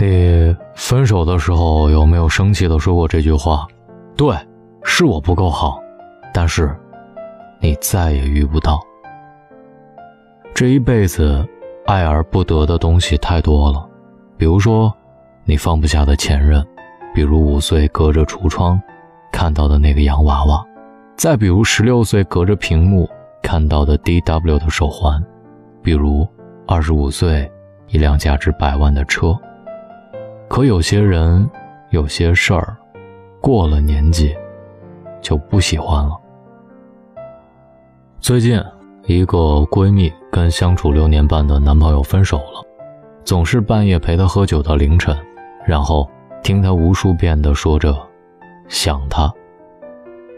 你分手的时候有没有生气的说过这句话？对，是我不够好，但是你再也遇不到。这一辈子爱而不得的东西太多了，比如说你放不下的前任，比如五岁隔着橱窗看到的那个洋娃娃，再比如十六岁隔着屏幕看到的 DW 的手环，比如二十五岁一辆价值百万的车。可有些人，有些事儿，过了年纪，就不喜欢了。最近，一个闺蜜跟相处六年半的男朋友分手了，总是半夜陪她喝酒到凌晨，然后听她无数遍的说着想他。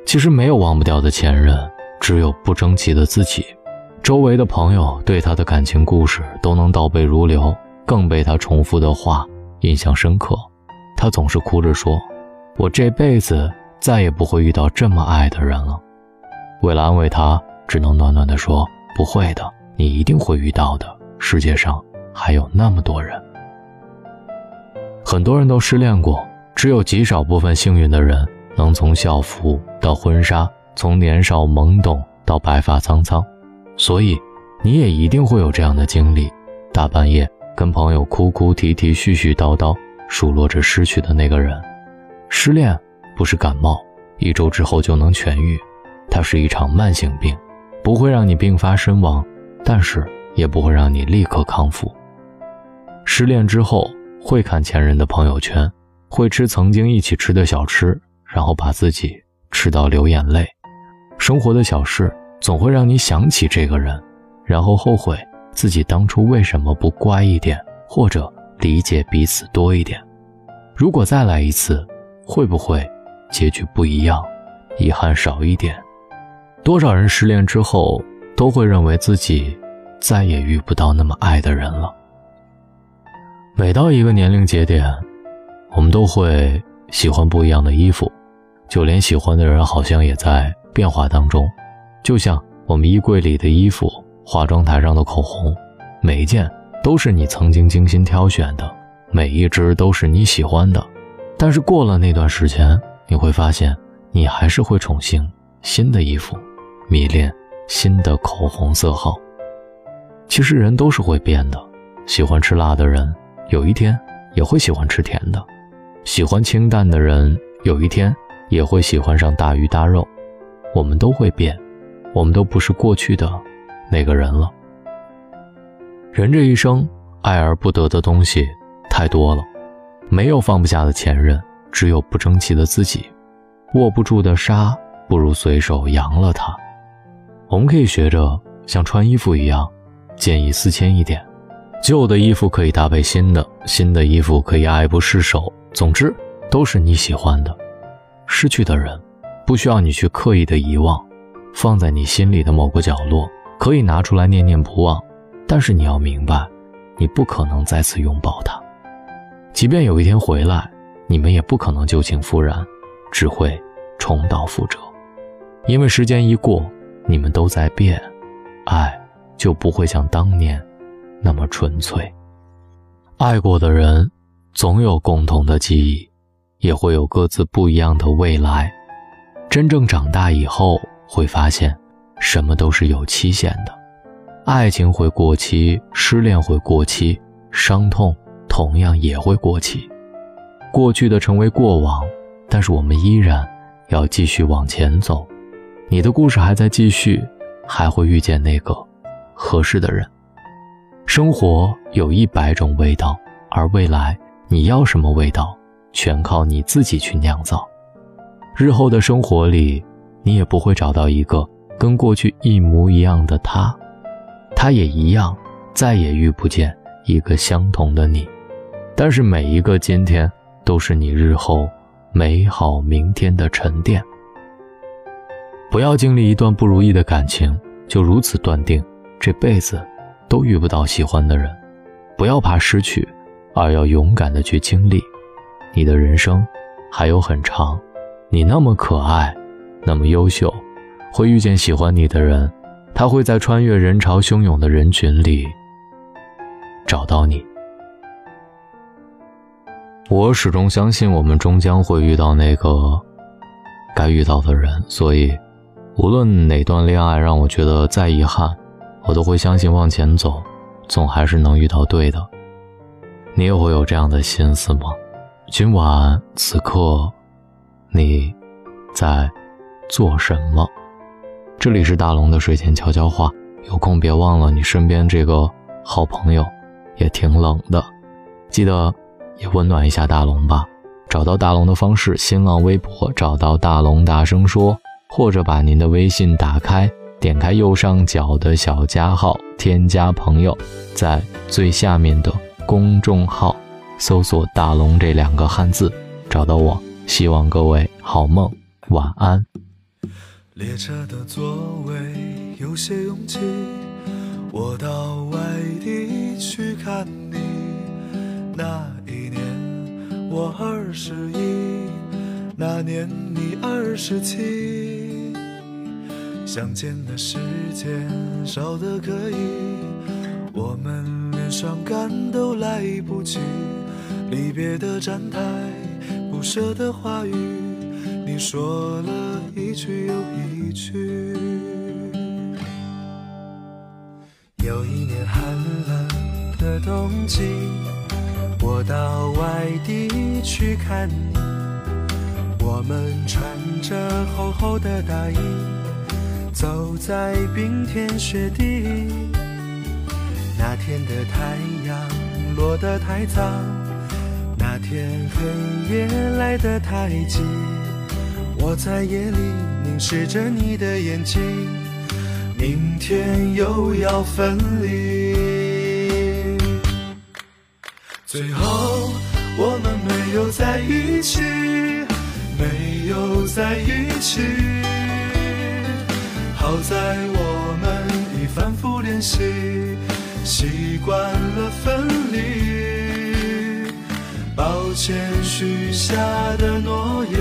其实没有忘不掉的前任，只有不争气的自己。周围的朋友对她的感情故事都能倒背如流，更被她重复的话。印象深刻，他总是哭着说：“我这辈子再也不会遇到这么爱的人了。”为了安慰他，只能暖暖的说：“不会的，你一定会遇到的。世界上还有那么多人。”很多人都失恋过，只有极少部分幸运的人能从校服到婚纱，从年少懵懂到白发苍苍。所以，你也一定会有这样的经历：大半夜。跟朋友哭哭啼啼、絮絮叨叨，数落着失去的那个人。失恋不是感冒，一周之后就能痊愈，它是一场慢性病，不会让你病发身亡，但是也不会让你立刻康复。失恋之后会看前任的朋友圈，会吃曾经一起吃的小吃，然后把自己吃到流眼泪。生活的小事总会让你想起这个人，然后后悔。自己当初为什么不乖一点，或者理解彼此多一点？如果再来一次，会不会结局不一样，遗憾少一点？多少人失恋之后都会认为自己再也遇不到那么爱的人了。每到一个年龄节点，我们都会喜欢不一样的衣服，就连喜欢的人好像也在变化当中。就像我们衣柜里的衣服。化妆台上的口红，每一件都是你曾经精心挑选的，每一支都是你喜欢的。但是过了那段时间，你会发现，你还是会宠幸新的衣服，迷恋新的口红色号。其实人都是会变的，喜欢吃辣的人，有一天也会喜欢吃甜的；喜欢清淡的人，有一天也会喜欢上大鱼大肉。我们都会变，我们都不是过去的。那个人了。人这一生爱而不得的东西太多了，没有放不下的前任，只有不争气的自己。握不住的沙，不如随手扬了它。我们可以学着像穿衣服一样，见异思迁一点。旧的衣服可以搭配新的，新的衣服可以爱不释手。总之，都是你喜欢的。失去的人，不需要你去刻意的遗忘，放在你心里的某个角落。可以拿出来念念不忘，但是你要明白，你不可能再次拥抱他。即便有一天回来，你们也不可能旧情复燃，只会重蹈覆辙。因为时间一过，你们都在变，爱就不会像当年那么纯粹。爱过的人，总有共同的记忆，也会有各自不一样的未来。真正长大以后，会发现。什么都是有期限的，爱情会过期，失恋会过期，伤痛同样也会过期。过去的成为过往，但是我们依然要继续往前走。你的故事还在继续，还会遇见那个合适的人。生活有一百种味道，而未来你要什么味道，全靠你自己去酿造。日后的生活里，你也不会找到一个。跟过去一模一样的他，他也一样，再也遇不见一个相同的你。但是每一个今天，都是你日后美好明天的沉淀。不要经历一段不如意的感情，就如此断定这辈子都遇不到喜欢的人。不要怕失去，而要勇敢的去经历。你的人生还有很长，你那么可爱，那么优秀。会遇见喜欢你的人，他会在穿越人潮汹涌的人群里找到你。我始终相信，我们终将会遇到那个该遇到的人。所以，无论哪段恋爱让我觉得再遗憾，我都会相信往前走，总还是能遇到对的。你也会有这样的心思吗？今晚此刻，你在做什么？这里是大龙的睡前悄悄话，有空别忘了你身边这个好朋友，也挺冷的，记得。也温暖一下大龙吧。找到大龙的方式：新浪微博找到大龙，大声说，或者把您的微信打开，点开右上角的小加号，添加朋友，在最下面的公众号搜索“大龙”这两个汉字，找到我。希望各位好梦，晚安。列车的座位有些拥挤，我到外地去看你。那一年。我二十一，那年你二十七，相见的时间少得可以，我们连伤感都来不及。离别的站台，不舍的话语，说了一句又一句。有一年寒冷的冬季。我到外地去看你，我们穿着厚厚的大衣，走在冰天雪地。那天的太阳落得太早，那天黑夜来得太急。我在夜里凝视着你的眼睛，明天又要分离。最后，我们没有在一起，没有在一起。好在我们已反复练习，习惯了分离。抱歉，许下的诺言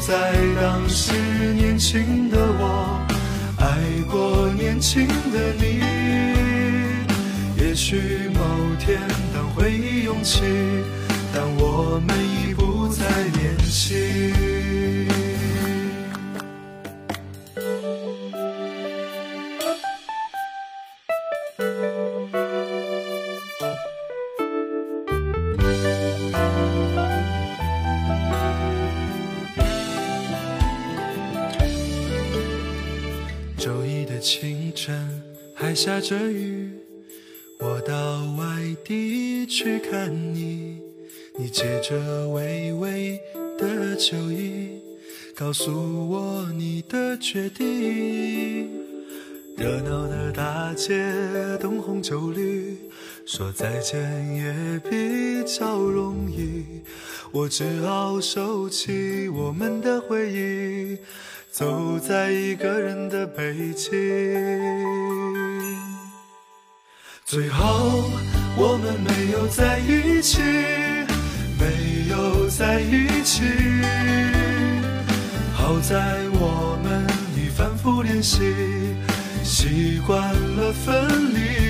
在当时年轻的我，爱过年轻的你。也许某天，当回忆涌起，但我们已不再年轻。晨，还下着雨。我到外地去看你，你借着微微的酒意，告诉我你的决定。热闹的大街，灯红酒绿，说再见也比较容易。我只好收起我们的回忆，走在一个人的北京。最后，我们没有在一起，没有在一起。好在我们已反复练习，习惯了分离。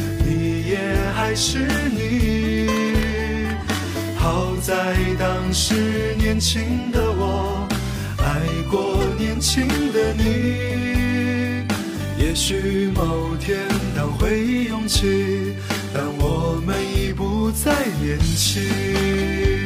也还是你。好在当时年轻的我，爱过年轻的你。也许某天，当回忆涌起，但我们已不再年轻。